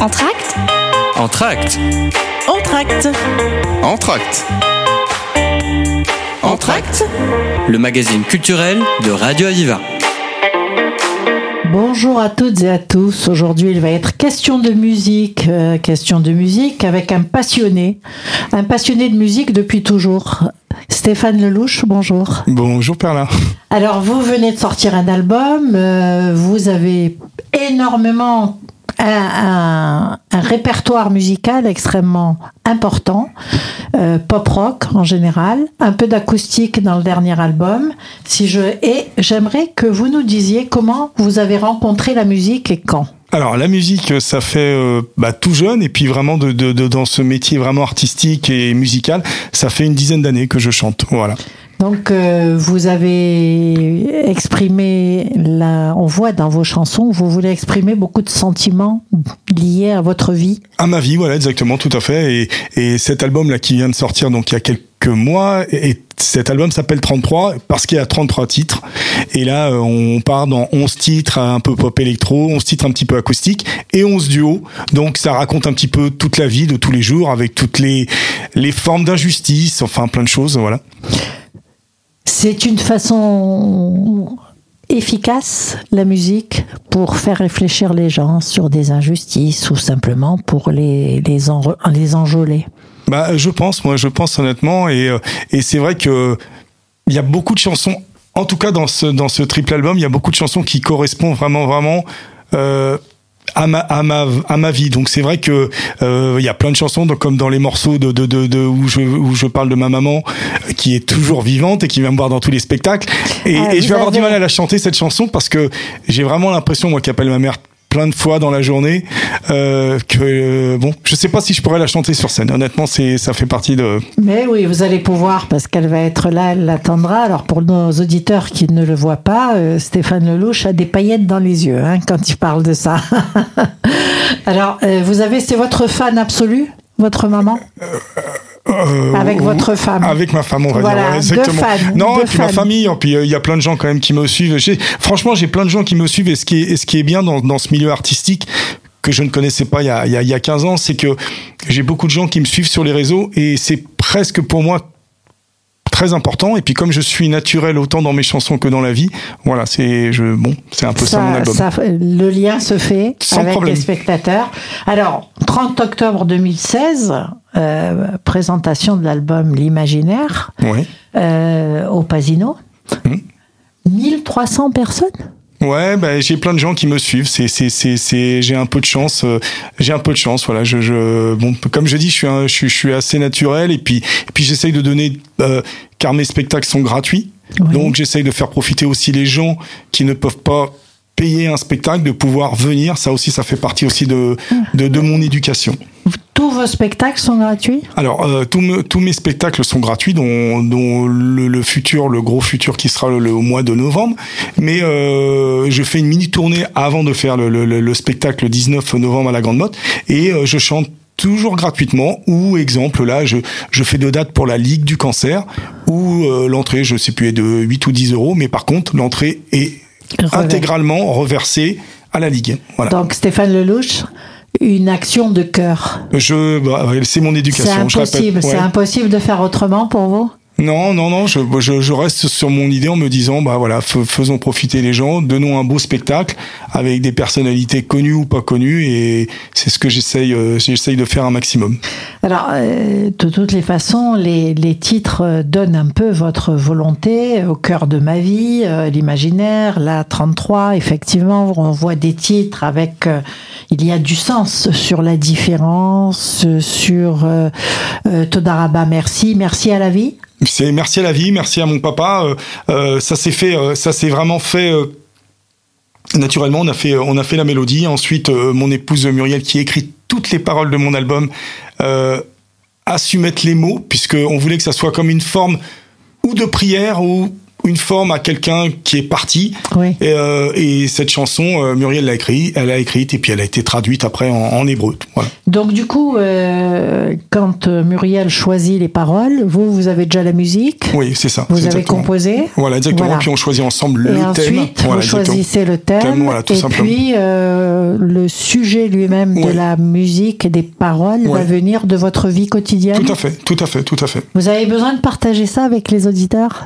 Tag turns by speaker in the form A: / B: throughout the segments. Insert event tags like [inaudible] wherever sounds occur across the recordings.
A: Entracte
B: Entracte
C: Entracte.
D: Entracte.
B: Entracte Le magazine culturel de Radio Aviva.
C: Bonjour à toutes et à tous. Aujourd'hui, il va être question de musique, euh, question de musique avec un passionné, un passionné de musique depuis toujours. Stéphane Lelouch, bonjour.
D: Bonjour Perla.
C: Alors, vous venez de sortir un album, euh, vous avez énormément un, un- répertoire musical extrêmement important, euh, pop rock en général, un peu d'acoustique dans le dernier album. Si je et j'aimerais que vous nous disiez comment vous avez rencontré la musique et quand.
D: Alors la musique, ça fait euh, bah, tout jeune et puis vraiment de, de- de- dans ce métier vraiment artistique et musical, ça fait une dizaine d'années que je chante. Voilà.
C: Donc euh, vous avez exprimé, la, on voit dans vos chansons, vous voulez exprimer beaucoup de sentiments liés à votre vie.
D: À ma vie, voilà, exactement, tout à fait. Et, et cet album là qui vient de sortir, donc il y a quelques mois, et, et cet album s'appelle 33 parce qu'il y a 33 titres. Et là, euh, on part dans 11 titres un peu pop électro, 11 titres un petit peu acoustique et 11 duos. Donc ça raconte un petit peu toute la vie de tous les jours avec toutes les les formes d'injustice, enfin plein de choses, voilà.
C: C'est une façon efficace, la musique, pour faire réfléchir les gens sur des injustices ou simplement pour les, les, enre- les enjôler.
D: Bah, je pense, moi, je pense honnêtement, et, euh, et c'est vrai que il y a beaucoup de chansons, en tout cas dans ce dans ce triple album, il y a beaucoup de chansons qui correspondent vraiment, vraiment. Euh, à ma, à ma à ma vie. Donc c'est vrai que euh, il y a plein de chansons donc, comme dans les morceaux de, de, de, de- où je où je parle de ma maman qui est toujours vivante et qui vient me voir dans tous les spectacles. Et,
C: Ah,
D: et je vais avoir du mal à la chanter cette chanson parce que j'ai vraiment l'impression moi qui appelle ma mère plein de fois dans la journée euh, que euh, bon je sais pas si je pourrais la chanter sur scène honnêtement c'est ça fait partie de
C: Mais oui, vous allez pouvoir parce qu'elle va être là, elle l'attendra. Alors pour nos auditeurs qui ne le voient pas, euh, Stéphane Lelouch a des paillettes dans les yeux hein, quand il parle de ça. [laughs] Alors euh, vous avez, c'est votre fan absolu, votre maman,
D: Euh,
C: avec votre femme.
D: Avec ma femme, on va
C: Voilà,
D: dire. ouais,
C: deux
D: exactement.
C: fans,
D: non, et puis ma famille, et puis euh, il y a plein de gens quand même qui me suivent. Franchement, j'ai plein de gens qui me suivent et ce qui est, ce qui est bien dans, dans ce milieu artistique que je ne connaissais pas il y a, il y a 15 ans, c'est que j'ai beaucoup de gens qui me suivent sur les réseaux et c'est presque pour moi très important et puis comme je suis naturel autant dans mes chansons que dans la vie voilà c'est je bon c'est un peu ça, mon album
C: ça- le lien se fait
D: Sans
C: avec
D: problème.
C: les spectateurs. Alors 30 octobre 2016, euh, présentation de l'album L'Imaginaire
D: ouais
C: euh, au Pasino.
D: Mhm.
C: 1300 personnes?
D: Ouais, bah, j'ai plein de gens qui me suivent. C'est, c'est, c'est, c'est, j'ai un peu de chance. euh, j'ai un peu de chance. Voilà, je, je, bon, comme je dis, je suis, un, je, suis, je suis assez naturel et puis, et puis j'essaye de donner, euh, car mes spectacles sont gratuits.
C: Oui.
D: Donc j'essaye de faire profiter aussi les gens qui ne peuvent pas payer un spectacle de pouvoir venir. Ça aussi, ça fait partie aussi de, de, de mon éducation.
C: Tous vos spectacles sont gratuits?
D: Alors, euh, tous, me- tous mes spectacles sont gratuits, dont, dont le, le futur, le gros futur qui sera le, le- au mois de novembre. Mais euh, je fais une mini tournée avant de faire le, le- le- le spectacle le 19 novembre à la Grande Motte, et euh, je chante toujours gratuitement ou exemple là je je fais deux dates pour la Ligue du cancer où l'entrée je sais plus est de 8 ou 10 euros mais par contre l'entrée est. intégralement reversée à la Ligue voilà.
C: Donc Stéphane Lelouch, une action de cœur.
D: je bah, c'est mon
C: C'est
D: éducation je répète.
C: impossible, c'est impossible de faire autrement pour vous?
D: Non, non, non, je, je, je reste sur mon idée en me disant, bah voilà, fais- faisons profiter les gens, donnons un beau spectacle avec des personnalités connues ou pas connues, et c'est ce que j'essaye, euh, j'essaye de faire un maximum.
C: Alors, euh, de toutes les façons, les, titres euh, donnent un peu votre volonté au cœur de ma vie, euh, l'imaginaire, la 33, effectivement, on voit des titres avec, euh, il y a du sens sur la différence, euh, sur euh, euh, Todaraba, merci, merci à la vie.
D: Merci à la vie, merci à mon papa. euh, euh, ça s'est fait, euh, ça s'est vraiment fait. Naturellement, on a fait, la mélodie. Ensuite, mon épouse Muriel, qui écrit toutes les paroles de mon album, a su mettre les mots, puisque on voulait que ça soit comme une forme ou de prière ou une forme à quelqu'un qui est parti.
C: Oui.
D: Et, euh, et cette chanson, euh, Muriel l'a écrite, elle l'a écrite et puis elle a été traduite après en, en hébreu. Voilà.
C: Donc du coup, euh, quand Muriel choisit les paroles, vous, vous avez déjà la musique,
D: Oui, c'est ça.
C: vous avez
D: exactement.
C: composé?
D: Voilà, exactement.
C: Voilà.
D: Puis on choisit ensemble
C: Et
D: le thème.
C: ensuite,
D: Voilà,
C: vous choisissez le thème,
D: Thème, voilà, tout
C: et
D: simplement.
C: puis le sujet lui-même de la musique et des paroles va
D: Oui.
C: venir de votre vie quotidienne?
D: Tout à fait, tout à fait, tout à fait.
C: Vous avez besoin de partager ça avec les auditeurs?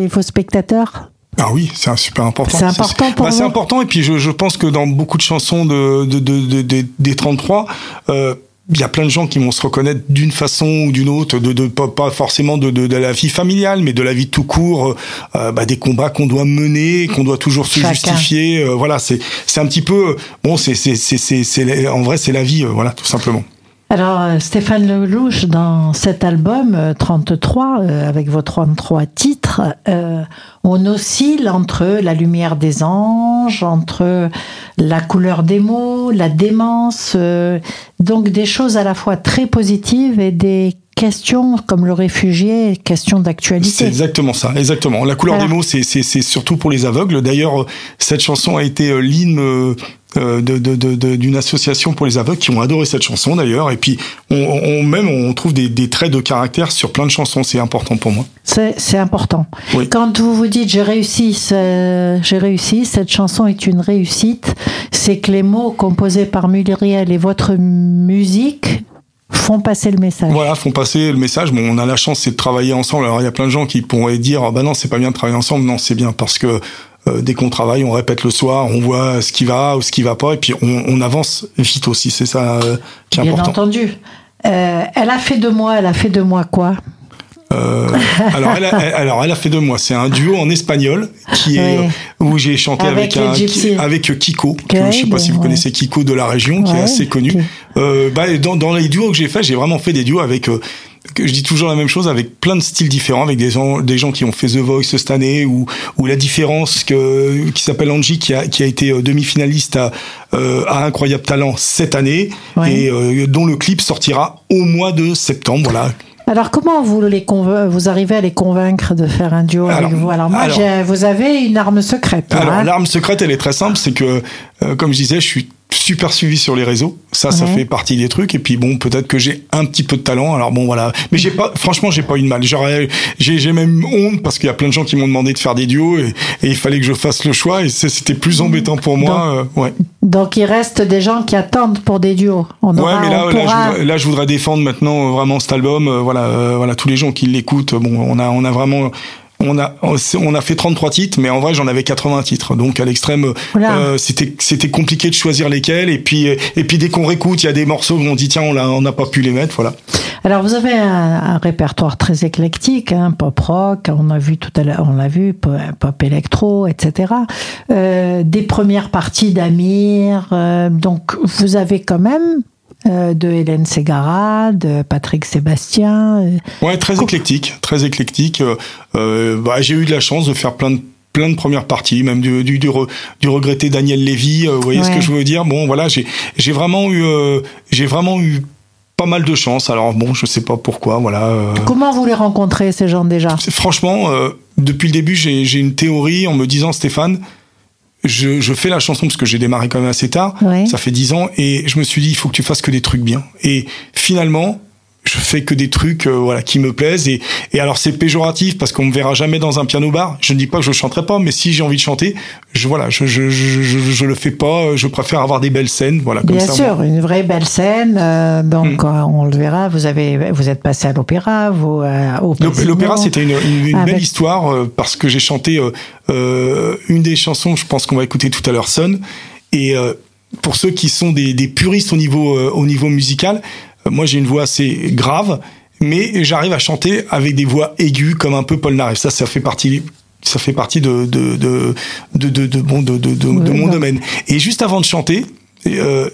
C: Et vos spectateurs
D: Ah oui, c'est un super important.
C: C'est important pour
D: bah, C'est important et puis je, je pense que dans beaucoup de chansons de, de, de, de- de- des 33, euh, il y a plein de gens qui vont se reconnaître d'une façon ou d'une autre, de, de pas, pas forcément de, de, de la vie familiale, mais de la vie tout court, euh, bah, des combats qu'on doit mener, qu'on doit toujours se
C: Chacun.
D: justifier. euh, voilà, c'est c'est un petit peu bon, c'est c'est c'est c'est c'est- en vrai c'est la vie, euh, voilà, tout simplement.
C: Alors, euh, Stéphane Lelouch, dans cet album euh, 33, euh, avec vos 33 titres, euh, on oscille entre la lumière des anges, entre la couleur des mots, la démence, euh, donc des choses à la fois très positives et des questions comme le réfugié, questions
D: C'est
C: d'actualité.
D: exactement ça, exactement. La couleur
C: Voilà.
D: des mots, c'est c'est c'est surtout pour les aveugles. D'ailleurs, euh, cette chanson a été euh, l'hymne euh, de de- de- de- d'une association pour les aveugles qui ont adoré cette chanson d'ailleurs. Et puis, on, on même on trouve des, des traits de caractère sur plein de chansons. C'est important pour moi.
C: C'est c'est important.
D: Oui.
C: Quand vous vous dites j'ai réussi, j'ai réussi, cette chanson est une réussite, c'est que les mots composés par Muriel et votre musique font passer le message.
D: Voilà, font passer le message. Bon, on a la chance, c'est de travailler ensemble. Alors, il y a plein de gens qui pourraient dire, ah bah non, c'est pas bien de travailler ensemble. Non, c'est bien parce que dès qu'on travaille, on répète le soir, on voit ce qui va ou ce qui va pas, et puis on, on avance vite aussi. C'est ça euh, qui est
C: Bien
D: important.
C: entendu. Euh, elle a fait de moi, elle a fait de moi quoi?
D: Euh, alors, elle a, elle- alors, elle a fait de moi. C'est un duo en espagnol qui est
C: Oui.
D: euh, où j'ai chanté
C: Avec
D: avec, un, Kiko. que je sais pas si vous
C: ouais.
D: connaissez Kiko de la région, qui
C: Ouais,
D: est assez connu. Euh, bah, dans, dans les duos que j'ai fait, j'ai vraiment fait des duos avec. euh, je dis toujours la même chose avec plein de styles différents avec des gens des gens qui ont fait The Voice cette année ou ou la différence que qui s'appelle Angie qui a qui a été euh, demi-finaliste à euh, à incroyable talent cette année
C: Ouais.
D: et euh, dont le clip sortira au mois de septembre voilà
C: Alors comment vous les vous arrivez à les convaincre de faire un duo
D: Alors,
C: avec vous? Alors moi,
D: alors-
C: vous avez une arme secrète. là,
D: Alors
C: hein
D: l'arme secrète, elle est très simple, c'est que, euh, comme je disais, je suis super suivi sur les réseaux. Ça, ça fait partie des trucs. Et puis bon, peut-être que j'ai un petit peu de talent. Alors bon, voilà. Mais j'ai pas, franchement, j'ai pas eu de mal. J'aurais, j'ai, j'ai même honte parce qu'il y a plein de gens qui m'ont demandé de faire des duos et, et il fallait que je fasse le choix. Et c'était plus embêtant pour moi. euh, ouais.
C: Donc il reste des gens qui attendent pour des duos. On
D: Ouais,
C: aura-
D: mais là,
C: on
D: là, je voudrais, là, je voudrais défendre maintenant euh, vraiment cet album. euh, voilà, euh, voilà, tous les gens qui l'écoutent. Bon, on a, on a vraiment. On a, on a fait 33 titres, mais en vrai, j'en avais 80 titres. Donc, à l'extrême, euh, euh, c'était, c'était compliqué de choisir lesquels. Et puis, euh, et puis, dès qu'on réécoute, il y a des morceaux où on dit, tiens, on l'a, on n'a pas pu les mettre, voilà.
C: Alors vous avez un, un répertoire très éclectique, hein, pop rock, on a vu tout à l'heure, on l'a vu, pop, pop électro, etc. Euh, des premières parties d'Amir, euh, donc vous avez quand même euh, de Hélène Ségara, de Patrick Sébastien. euh,
D: Ouais, très éclectique, très éclectique. Euh, euh, bah, j'ai eu de la chance de faire plein de plein de premières parties, même du du, du, re- du regretté Daniel Lévy. vous voyez ce que je veux dire Bon, voilà, j'ai j'ai vraiment eu j'ai vraiment eu pas mal de chance. Alors bon, je sais pas pourquoi, voilà. euh,
C: Comment vous les rencontrez ces gens déjà?
D: Franchement, euh, depuis le début, j'ai j'ai une théorie en me disant, Stéphane, je, je fais la chanson parce que j'ai démarré quand même assez tard.
C: Ouais.
D: Ça fait dix ans et je me suis dit, il faut que tu fasses que des trucs bien. Et finalement, je fais que des trucs euh, voilà qui me plaisent et, et alors c'est péjoratif parce qu'on me verra jamais dans un piano bar je ne dis pas que je chanterai pas mais si j'ai envie de chanter je voilà je je, je, je, je le fais pas je préfère avoir des belles scènes voilà comme
C: Bien
D: ça
C: sûr,
D: moi.
C: une vraie belle scène. euh, donc
D: Mm.
C: euh, on le verra. Vous avez, vous êtes passé à l'opéra, vous euh, au.
D: L'opéra, c'était une, une- une
C: Avec-
D: belle histoire euh, parce que j'ai chanté euh, une des chansons, je pense qu'on va écouter tout à l'heure, Son. Et euh, pour ceux qui sont des, des puristes au niveau, euh, au niveau musical, moi j'ai une voix assez grave, mais j'arrive à chanter avec des voix aiguës comme un peu Paul Naref. Ça, ça fait partie. Ça fait partie de de de de de, de, bon, de, de, de- mon domaine. Et juste avant de chanter, euh,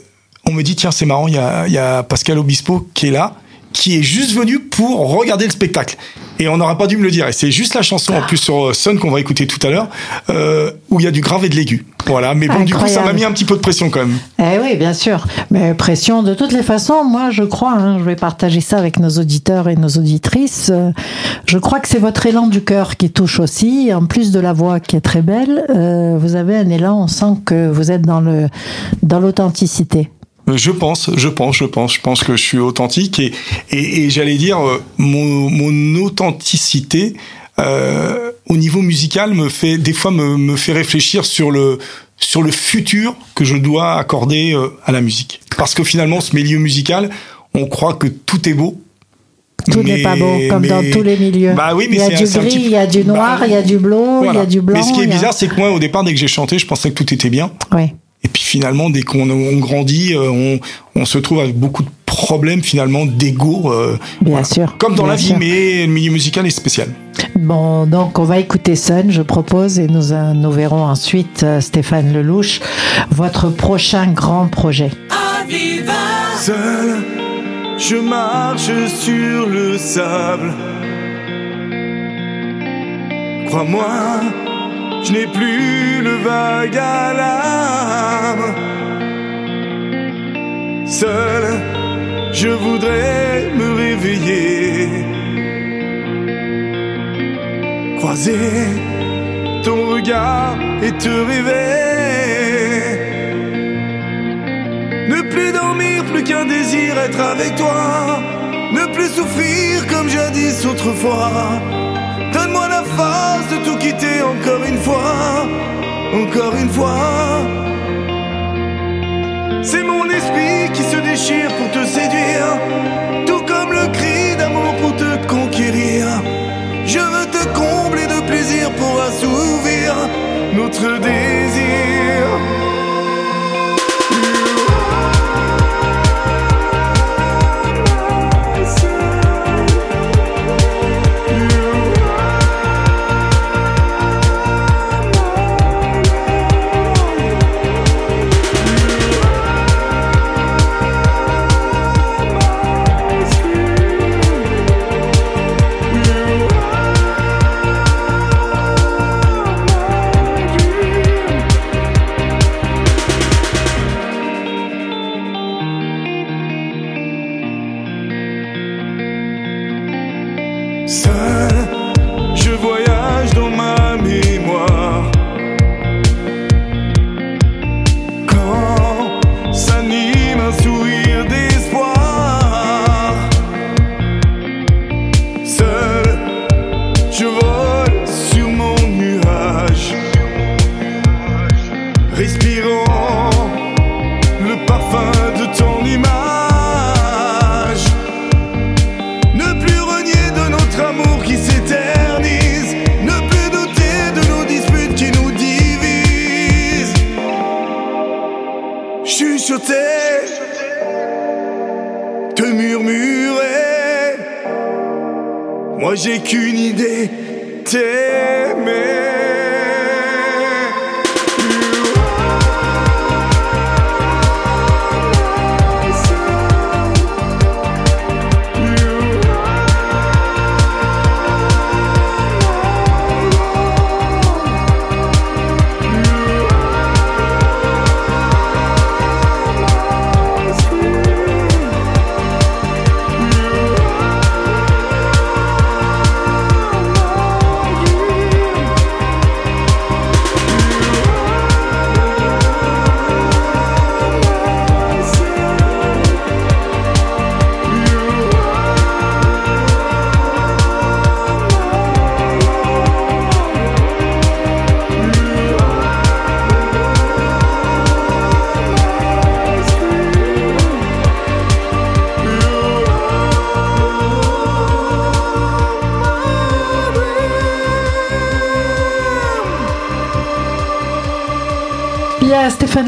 D: on me dit tiens c'est marrant, il y a, il y a Pascal Obispo qui est là
E: qui est juste venu pour regarder le spectacle. Et on n'aurait pas dû me le dire. Et c'est juste la chanson en plus sur Sun qu'on va écouter tout à l'heure, euh, où il y a du grave et de l'aigu. Voilà. Mais bon, du coup, ça m'a mis un petit peu de pression quand même.
C: Eh oui, bien sûr. Mais pression, de toutes les façons, moi, je crois, hein, je vais partager ça avec nos auditeurs et nos auditrices. euh, je crois que c'est votre élan du cœur qui touche aussi. En plus de la voix qui est très belle, euh, vous avez un élan. On sent que vous êtes dans le dans l'authenticité.
E: Je pense, je pense, je pense, je pense que je suis authentique et, et, et j'allais dire euh, mon, mon authenticité euh, au niveau musical me fait des fois me, me fait réfléchir sur le sur le futur que je dois accorder euh, à la musique parce que finalement ce milieu musical on croit que tout est beau
C: Tout n'est pas beau, comme dans tous les milieux.
E: Bah oui, mais
C: il y a du gris,
E: petit
C: il y a du noir,
E: Bah,
C: il y a du bleu, il y
E: Voilà.
C: a du blanc.
E: Mais ce qui est
C: a-
E: bizarre, c'est que moi, au départ, dès que j'ai chanté, je pensais que tout était bien.
C: Oui.
E: Finalement, dès qu'on on grandit, euh, on, on se trouve avec beaucoup de problèmes finalement d'ego. euh,
C: Bien sûr,
E: Comme dans la vie,
C: sûr.
E: mais le milieu musical est spécial.
C: Bon, donc on va écouter Sun, je propose, et nous, euh, nous verrons ensuite, Stéphane Lelouch, votre prochain grand projet.
D: Seul, je marche sur le sable. Crois-moi, je n'ai plus le vague à l'âme. Seul, je voudrais me réveiller. Croiser ton regard et te rêver. Ne plus dormir, plus qu'un désir être avec toi. Ne plus souffrir comme jadis autrefois. Tout quitter encore une fois. Encore une fois. C'est mon esprit qui se déchire pour te séduire. Tout comme le cri d'amour pour te conquérir. Je veux te combler de plaisir pour assouvir notre désir.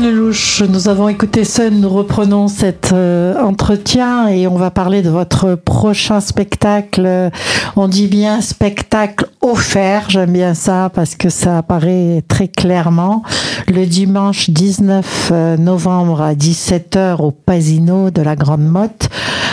D: Nous
C: avons écouté Sun, nous reprenons cet euh, entretien et on va parler de votre prochain spectacle. On dit bien spectacle offert, j'aime bien ça parce que ça apparaît très clairement. Le dimanche 19 novembre à 17h au Pasino de la Grande Motte.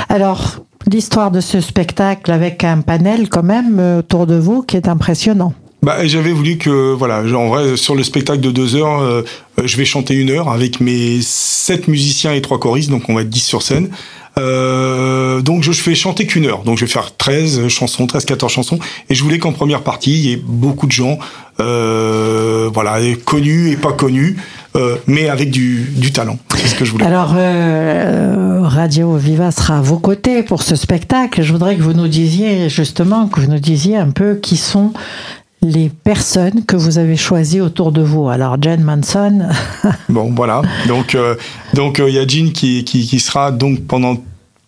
C: Alors, l'histoire de ce spectacle avec un panel quand même euh, autour de vous qui est impressionnant.
D: Bah, j'avais voulu que, voilà, en vrai, sur le spectacle de deux heures, euh, je vais chanter une heure avec mes sept musiciens et trois choristes, donc on va être dix sur scène. Euh, donc je fais chanter qu'une heure. Donc je vais faire 13 chansons, 13, 14 chansons. Et je voulais qu'en première partie, il y ait beaucoup de gens, euh, voilà, connus et pas connus, euh, mais avec du, talent. C'est ce que je voulais.
C: Alors, euh, Radio Viva sera à vos côtés pour ce spectacle. Je voudrais que vous nous disiez, justement, que vous nous disiez un peu qui sont les personnes que vous avez choisies autour de vous. Alors, Jen Manson. [laughs]
D: bon, voilà. Donc, euh, donc il y a Jean qui, qui, qui sera donc pendant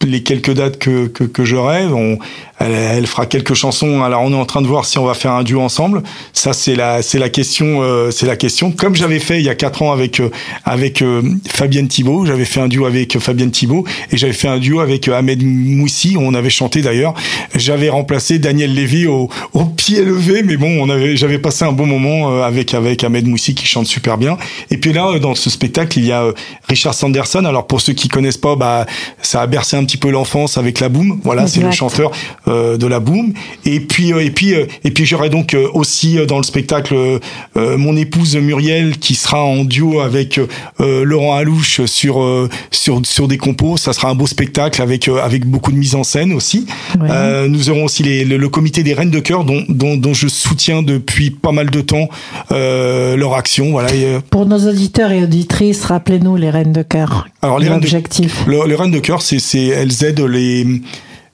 D: les quelques dates que, que, que j'aurai. On, elle, elle, fera quelques chansons. Alors on est en train de voir si on va faire un duo ensemble. Ça c'est la c'est la question euh, c'est la question. Comme j'avais fait il y a quatre ans avec euh, avec euh, Fabienne Thibault, j'avais fait un duo avec Fabienne Thibault et j'avais fait un duo avec Ahmed Moussi. On avait chanté d'ailleurs. J'avais remplacé Daniel Lévy au, au pied levé, mais bon on avait j'avais passé un bon moment avec avec Ahmed Moussi qui chante super bien. Et puis là dans ce spectacle il y a Richard Sanderson. Alors pour ceux qui connaissent pas, bah ça a bercé un petit peu l'enfance avec la boom. Voilà c'est le chanteur euh, de la boom. Et puis euh, et puis euh, et puis j'aurai donc aussi dans le spectacle mon épouse Muriel qui sera en duo avec Laurent Alouche sur sur sur des compos. Ça sera un beau spectacle avec avec beaucoup de mise en scène aussi. Ouais. nous aurons aussi les, le, le, comité des Reines de cœur dont, dont, dont je soutiens depuis pas mal de temps leur action. Voilà.
C: Pour nos auditeurs et auditrices, rappelez-nous les Reines de cœur.
D: Alors les Reines de, les Reines de cœur, c'est c'est elles aident les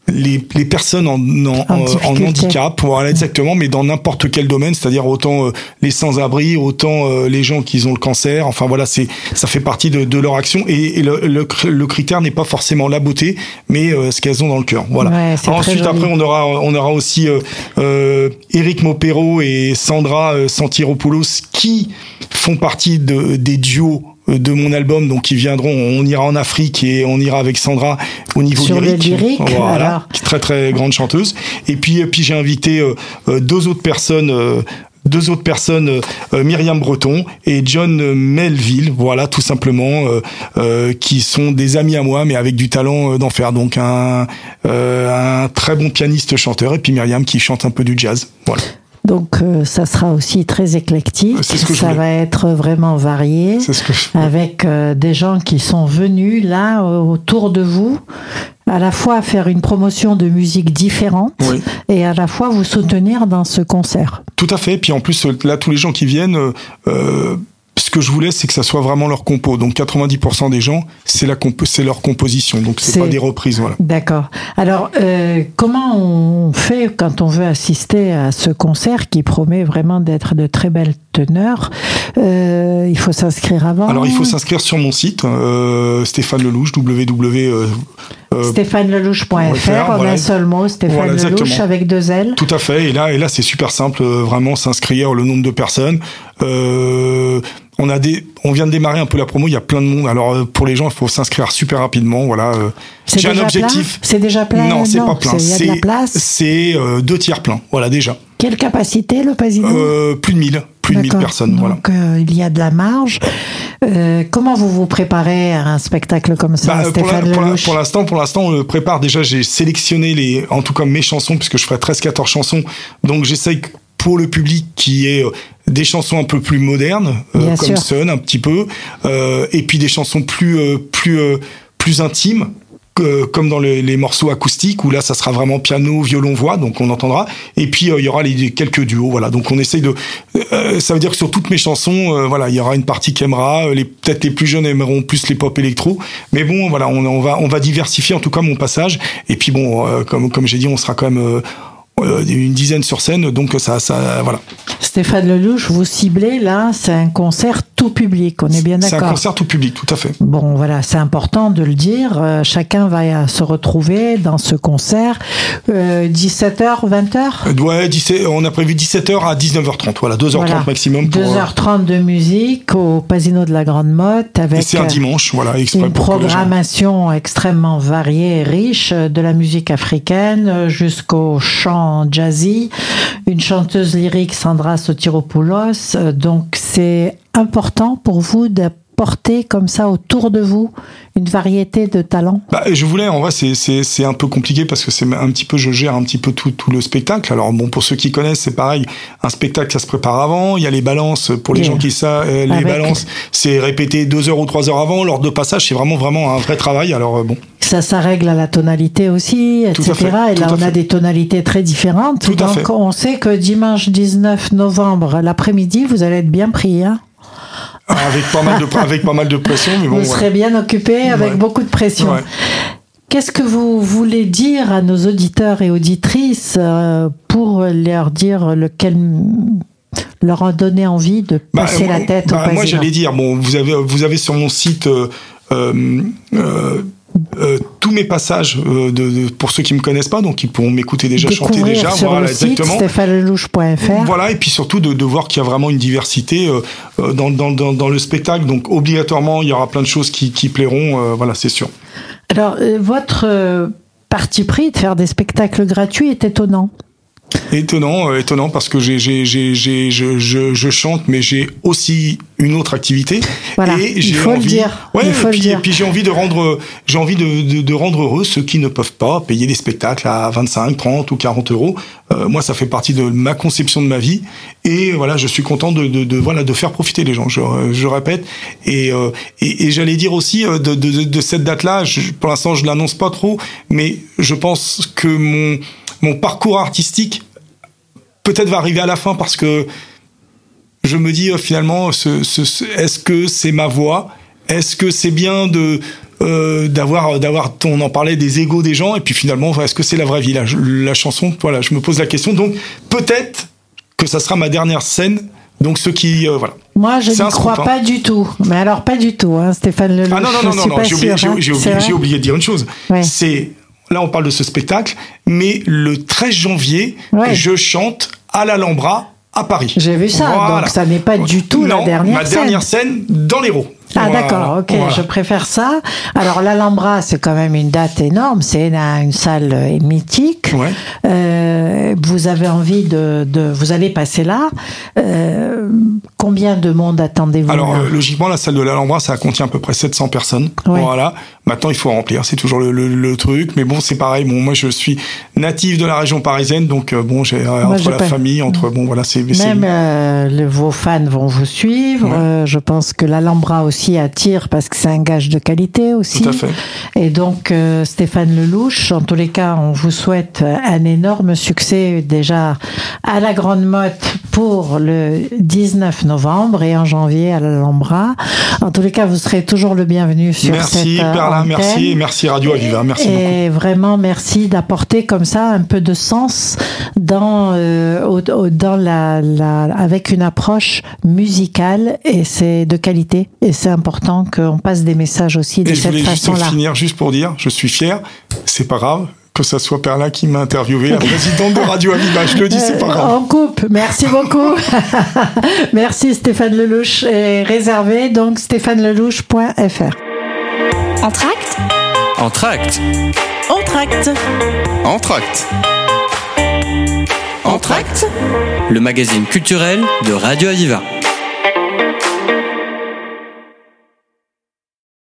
D: les, les personnes en, en, en, en handicap, voilà exactement, mais dans n'importe quel domaine, c'est-à-dire autant euh, les sans-abri, autant euh, les gens qui ont le cancer. Enfin voilà, c'est ça fait partie de, de leur action et, et le, le, le, critère n'est pas forcément la beauté, mais euh, ce qu'elles ont dans le cœur. Voilà.
C: Ouais,
D: Ensuite, après, on aura on aura aussi Eric Mopero et Sandra Santiropoulos qui font partie de, des duos de mon album, donc ils viendront. On ira en Afrique et on ira avec Sandra au niveau
C: Sur
D: lyrique.
C: lyrique
D: voilà,
C: alors.
D: très très grande chanteuse. Et puis puis j'ai invité euh, deux autres personnes. Euh, deux autres personnes, euh, Myriam Breton et John Melville, voilà tout simplement, euh, qui sont des amis à moi, mais avec du talent d'enfer. Donc un, un très bon pianiste chanteur et puis Myriam qui chante un peu du jazz. Voilà.
C: Donc euh, ça sera aussi très éclectique. Ça va être vraiment varié,
D: C'est ce que je...
C: avec euh, des gens qui sont venus là euh, autour de vous, à la fois faire une promotion de musique différente
D: Oui.
C: et à la fois vous soutenir dans ce concert.
D: Tout à fait. Puis en plus, là, tous les gens qui viennent, euh, euh, que je voulais, c'est que ça soit vraiment leur compo. Donc 90% des gens, c'est la c'est leur composition. Donc c'est pas des reprises, voilà.
C: D'accord. Alors, euh, comment on fait quand on veut assister à ce concert qui promet vraiment d'être de très belles teneurs? Euh, Il faut s'inscrire avant.
D: Alors il faut s'inscrire sur mon site, euh, Stéphane Lelouch, www. euh, euh,
C: StéphaneLelouch.fr, en
D: voilà.
C: un seul mot, Stéphane
D: Voilà,
C: Lelouch
D: exactement.
C: avec deux L.
D: Tout à fait. Et là, et là, c'est super simple. Vraiment s'inscrire, le nombre de personnes. Euh, on a des, on vient de démarrer un peu la promo. Il y a plein de monde. Alors euh, pour les gens, il faut s'inscrire super rapidement. Voilà. euh.
C: C'est
D: J'ai un
C: déjà
D: objectif.
C: plein? C'est déjà plein?
D: Non, c'est pas plein.
C: c'est- de
D: euh, deux tiers plein. Voilà déjà.
C: Quelle capacité le
D: Euh, plus de 1000 plus de 1000
C: D'accord.
D: personnes. Voilà.
C: Donc euh, il y a de la marge. Euh, comment vous vous préparez à un spectacle comme ça,
D: Bah,
C: Stéphane
D: pour l'instant, pour l'instant, on le prépare. Déjà, j'ai sélectionné les, en tout cas mes chansons, puisque je ferai 13-14 chansons. Donc, j'essaye pour le public qui est des chansons un peu plus modernes, euh, comme
C: sûr.
D: Sun un petit peu, euh, et puis des chansons plus euh, plus euh, plus intimes. comme dans les, les morceaux acoustiques où là ça sera vraiment piano violon voix donc on entendra et puis euh, il y aura les quelques duos voilà donc on essaye de euh, ça veut dire que sur toutes mes chansons euh, voilà il y aura une partie qui aimera les peut-être les plus jeunes aimeront plus les pop électro mais bon voilà on, on va on va diversifier en tout cas mon passage et puis bon euh, comme comme j'ai dit on sera quand même une dizaine sur scène donc ça ça voilà.
C: Stéphane Lelouch, vous ciblez là, c'est un concert tout public, on est bien
D: c'est un
C: d'accord
D: concert tout public tout à fait
C: Bon, voilà, c'est important de le dire. Euh, chacun va se retrouver dans ce concert. Euh, 17h, 20h
D: Euh, ouais 17 on a prévu 17h à 19h30 voilà 2h30
C: Voilà.
D: maximum pour euh,
C: 2h30 de musique au Pasino de la Grande Motte
D: et
C: avec
D: c'est un
C: euh,
D: dimanche voilà
C: une programmation extrêmement variée et riche, euh, de la musique africaine euh, jusqu'au chant jazzy, une chanteuse lyrique Sandra Sotiropoulos. Euh, Donc c'est important pour vous de porter comme ça autour de vous une variété de talents?
D: Bah, Je voulais, en vrai, c'est un peu compliqué parce que c'est un petit peu, je gère un petit peu tout, tout le spectacle. Alors bon, pour ceux qui connaissent, c'est pareil, un spectacle, ça se prépare avant. Il y a les balances, pour les gens qui savent, euh, les balances, c'est répété deux heures ou trois heures avant. Lors de passage, c'est vraiment, vraiment un vrai travail. Alors euh, bon.
C: Ça, ça règle à la tonalité aussi, etc. et là, on a des tonalités très différentes. Tout Donc, on sait que dimanche 19 novembre, l'après-midi, vous allez être bien pris. Hein?
D: Avec pas mal de avec pas mal de pression mais bon
C: vous serez bien occupé avec beaucoup de pression. Qu'est-ce que vous voulez dire à nos auditeurs et auditrices euh, pour leur dire lequel leur a donné envie de bah, passer la tête
D: bah, Moi, j'allais dire, bon, vous avez, vous avez sur mon site euh, euh, euh, tous mes passages euh, de, pour ceux qui me connaissent pas donc ils pourront m'écouter déjà chanter déjà
C: sur voilà le exactement.
D: voilà et puis surtout de, de voir qu'il y a vraiment une diversité euh, dans, dans, dans, dans, le spectacle. Donc obligatoirement il y aura plein de choses qui, qui plairont voilà c'est sûr.
C: Alors votre parti pris de faire des spectacles gratuits est étonnant
D: Étonnant, euh, étonnant parce que j'ai, j'ai, j'ai, j'ai, je, je, je, chante, mais j'ai aussi une autre activité.
C: Voilà, et j'ai il faut
D: envie,
C: le dire.
D: Ouais,
C: il faut
D: et puis,
C: le dire.
D: Et puis j'ai envie de rendre, j'ai envie de, de, de, rendre heureux ceux qui ne peuvent pas payer des spectacles à 25, 30 ou 40 euros. Euh, moi, ça fait partie de ma conception de ma vie, et voilà, je suis content de, de, de voilà de faire profiter les gens. Je, je répète, et, euh, et, et j'allais dire aussi euh, de, de, de cette date-là. pour l'instant, je l'annonce pas trop, mais je pense que mon mon parcours artistique peut-être va arriver à la fin parce que je me dis euh, finalement, ce, ce, est-ce que c'est ma voix? Est-ce que c'est bien de euh, d'avoir d'avoir on en parlait des égaux des gens et puis finalement est-ce que c'est la vraie vie? La, la chanson voilà je me pose la question. Donc peut-être que ça sera ma dernière scène. Donc ceux qui euh, voilà.
C: Moi je ne crois pas du tout. Mais alors pas du tout hein, Stéphane Lelouch
D: ah non non non non, j'ai oublié, hein. oublié, oublié, oublié, de dire une chose. Ouais. c'est là on parle de ce spectacle mais le 13 janvier ouais. je chante à l'Alhambra à Paris.
C: J'ai vu ça, voilà. donc ça n'est pas du tout
D: non,
C: la dernière
D: ma dernière scène dans l'Hérault.
C: Ah d'accord, ok, voilà. je préfère ça. Alors l'Alhambra, c'est quand même une date énorme, c'est une, une, salle mythique.
D: Ouais.
C: Euh, vous avez envie de, de, vous allez passer là. Euh, combien de monde attendez-vous
D: Alors euh, logiquement, la salle de l'Alhambra, ça contient à peu près 700 personnes. Ouais. Voilà. Maintenant, il faut remplir, c'est toujours le, le, le, truc. Mais bon, c'est pareil. Bon, moi, je suis natif de la région parisienne, donc euh, bon, j'ai entre la pas... famille, entre bon, voilà, c'est
C: même le, vos fans vont vous suivre. Ouais. je pense que l'Alhambra aussi attire parce que c'est un gage de qualité aussi.
D: Tout à fait.
C: Et donc euh, Stéphane Lelouch, en tous les cas, on vous souhaite un énorme succès déjà à la Grande Motte pour le 19 novembre et en janvier à l'Alhambra. En tous les cas, vous serez toujours le bienvenu sur
D: merci,
C: cette
D: Perla,
C: antenne.
D: merci, merci Radio Aviva, merci
C: et
D: beaucoup.
C: vraiment merci d'apporter comme ça un peu de sens dans euh, au, au, dans la, la avec une approche musicale et c'est de qualité et c'est important qu'on passe des messages aussi de
D: et
C: cette façon-là.
D: Je voulais juste finir juste pour dire, je suis fier, c'est pas grave, que ça soit Perla qui m'a interviewé, la présidente de Radio Aviva. Je le dis, c'est pas grave.
C: En coupe. Merci beaucoup. [laughs] Merci Stéphane Lelouch. Et réservé donc stéphanelelouch.fr.
B: Entracte. Entracte.
C: Entracte.
B: Entracte. Entracte. Le magazine culturel de Radio Aviva.